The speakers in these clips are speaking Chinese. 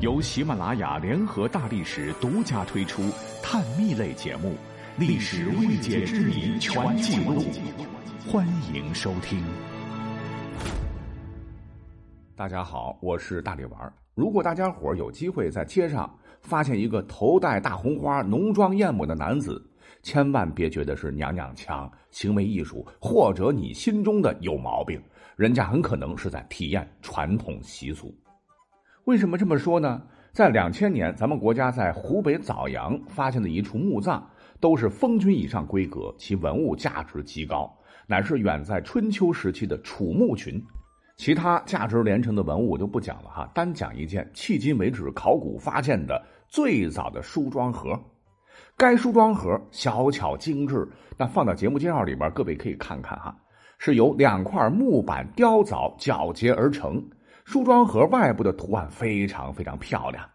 由喜马拉雅联合大历史独家推出探秘类节目《历史未解之谜全记录》，欢迎收听。大家好，我是大力丸。如果大家伙有机会在街上发现一个头戴大红花、浓妆艳抹的男子，千万别觉得是娘娘腔、行为艺术，或者你心中的有毛病，人家很可能是在体验传统习俗。为什么这么说呢？在两千年，咱们国家在湖北枣阳发现的一处墓葬，都是封君以上规格，其文物价值极高，乃是远在春秋时期的楚墓群。其他价值连城的文物我就不讲了哈，单讲一件迄今为止考古发现的最早的梳妆盒。该梳妆盒小巧精致，那放到节目介绍里边，各位可以看看哈，是由两块木板雕凿绞结而成。梳妆盒外部的图案非常非常漂亮，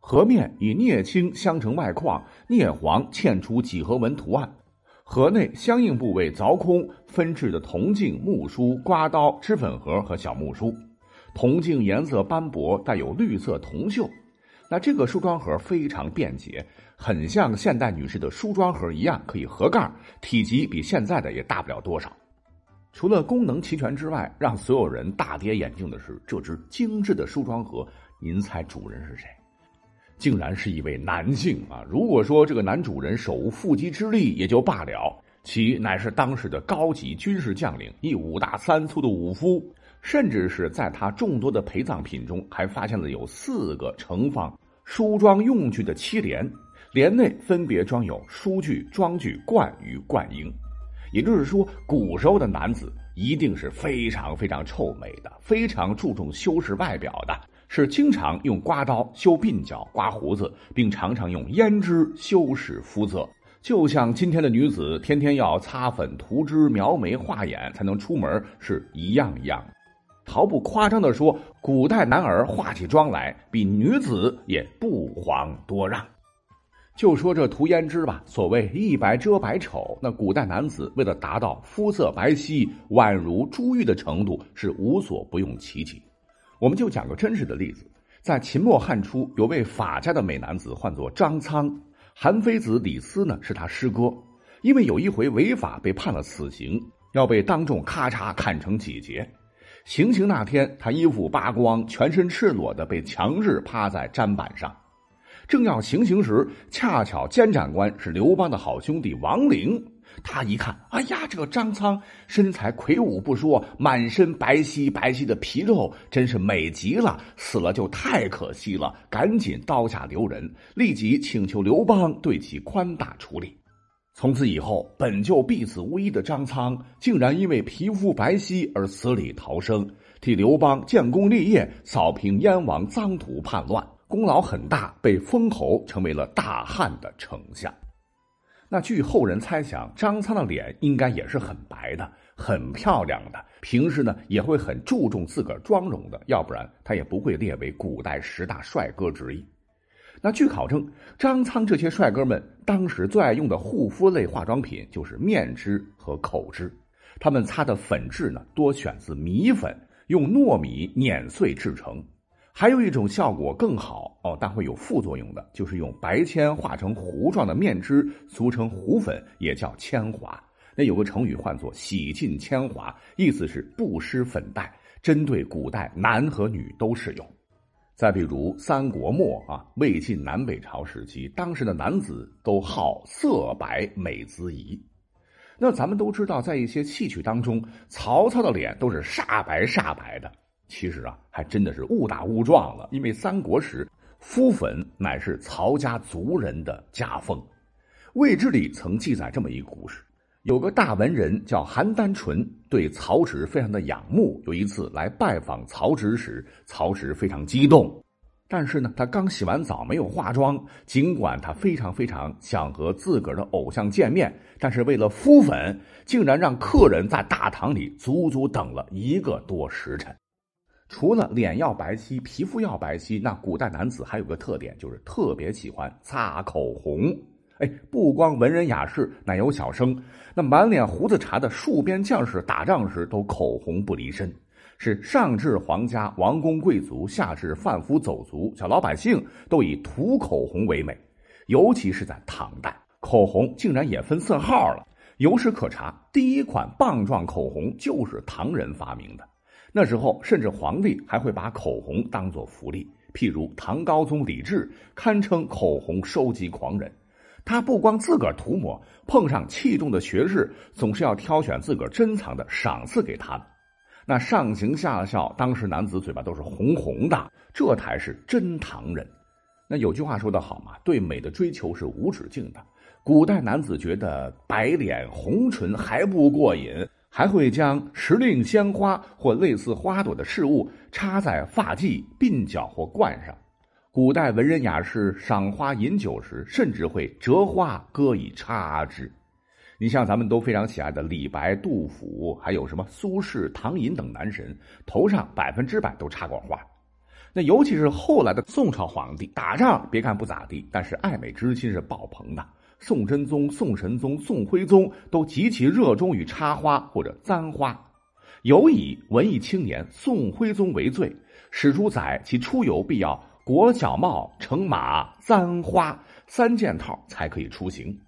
盒面以镍青镶成外框，镍黄嵌出几何纹图案。盒内相应部位凿空，分置的铜镜、木梳、刮刀、脂粉盒和小木梳。铜镜颜色斑驳，带有绿色铜锈。那这个梳妆盒非常便捷，很像现代女士的梳妆盒一样，可以合盖，体积比现在的也大不了多少。除了功能齐全之外，让所有人大跌眼镜的是这只精致的梳妆盒。您猜主人是谁？竟然是一位男性啊！如果说这个男主人手无缚鸡之力也就罢了，其乃是当时的高级军事将领，一五大三粗的武夫，甚至是在他众多的陪葬品中，还发现了有四个盛放梳妆用具的漆帘，帘内分别装有梳具、妆具、冠与冠缨。也就是说，古时候的男子一定是非常非常臭美的，非常注重修饰外表的，是经常用刮刀修鬓角、刮胡子，并常常用胭脂修饰肤色。就像今天的女子天天要擦粉、涂脂、描眉、画眼才能出门是一样一样。毫不夸张地说，古代男儿化起妆来，比女子也不遑多让。就说这涂胭脂吧，所谓一白遮百丑，那古代男子为了达到肤色白皙、宛如珠玉的程度，是无所不用其极。我们就讲个真实的例子，在秦末汉初，有位法家的美男子，唤作张苍，韩非子李斯呢是他师哥。因为有一回违法被判了死刑，要被当众咔嚓砍成几截。行刑那天，他衣服扒光，全身赤裸的被强制趴在砧板上。正要行刑时，恰巧监斩官是刘邦的好兄弟王陵。他一看，哎呀，这个张苍身材魁梧不说，满身白皙白皙的皮肉，真是美极了。死了就太可惜了，赶紧刀下留人，立即请求刘邦对其宽大处理。从此以后，本就必死无疑的张苍，竟然因为皮肤白皙而死里逃生，替刘邦建功立业，扫平燕王臧荼叛乱。功劳很大，被封侯，成为了大汉的丞相。那据后人猜想，张苍的脸应该也是很白的，很漂亮的。平时呢，也会很注重自个儿妆容的，要不然他也不会列为古代十大帅哥之一。那据考证，张苍这些帅哥们当时最爱用的护肤类化妆品就是面脂和口脂，他们擦的粉质呢，多选自米粉，用糯米碾碎制成。还有一种效果更好哦，但会有副作用的，就是用白铅化成糊状的面脂，俗称糊粉，也叫铅华。那有个成语唤作“洗尽铅华”，意思是不施粉黛，针对古代男和女都适用。再比如三国末啊，魏晋南北朝时期，当时的男子都好色白美姿仪。那咱们都知道，在一些戏曲当中，曹操的脸都是煞白煞白的。其实啊，还真的是误打误撞了。因为三国时敷粉乃是曹家族人的家风，《魏志》里曾记载这么一个故事：有个大文人叫韩丹纯，对曹植非常的仰慕。有一次来拜访曹植时，曹植非常激动，但是呢，他刚洗完澡，没有化妆。尽管他非常非常想和自个儿的偶像见面，但是为了敷粉，竟然让客人在大堂里足足等了一个多时辰。除了脸要白皙，皮肤要白皙，那古代男子还有个特点，就是特别喜欢擦口红。哎，不光文人雅士，乃有小生，那满脸胡子茬的戍边将士打仗时都口红不离身。是上至皇家王公贵族，下至贩夫走卒，小老百姓都以涂口红为美。尤其是在唐代，口红竟然也分色号了。有史可查，第一款棒状口红就是唐人发明的。那时候，甚至皇帝还会把口红当作福利。譬如唐高宗李治，堪称口红收集狂人。他不光自个儿涂抹，碰上器重的学士，总是要挑选自个儿珍藏的赏赐给他们。那上行下效，当时男子嘴巴都是红红的，这才是真唐人。那有句话说得好嘛，对美的追求是无止境的。古代男子觉得白脸红唇还不过瘾。还会将时令鲜花或类似花朵的事物插在发髻、鬓角或冠上。古代文人雅士赏花饮酒时，甚至会折花搁以插之。你像咱们都非常喜爱的李白、杜甫，还有什么苏轼、唐寅等男神，头上百分之百都插过花。那尤其是后来的宋朝皇帝，打仗别看不咋地，但是爱美之心是爆棚的。宋真宗、宋神宗、宋徽宗都极其热衷于插花或者簪花，尤以文艺青年宋徽宗为最。史书载其出游必要裹小帽、乘马、簪花三件套才可以出行。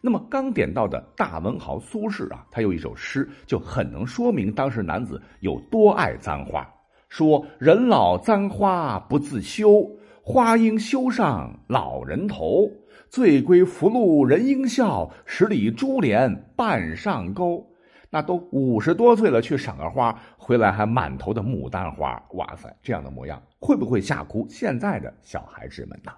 那么刚点到的大文豪苏轼啊，他有一首诗就很能说明当时男子有多爱簪花，说：“人老簪花不自修，花应羞上老人头。”醉归福禄人应笑，十里珠帘半上钩。那都五十多岁了，去赏个花，回来还满头的牡丹花。哇塞，这样的模样，会不会吓哭现在的小孩子们呢？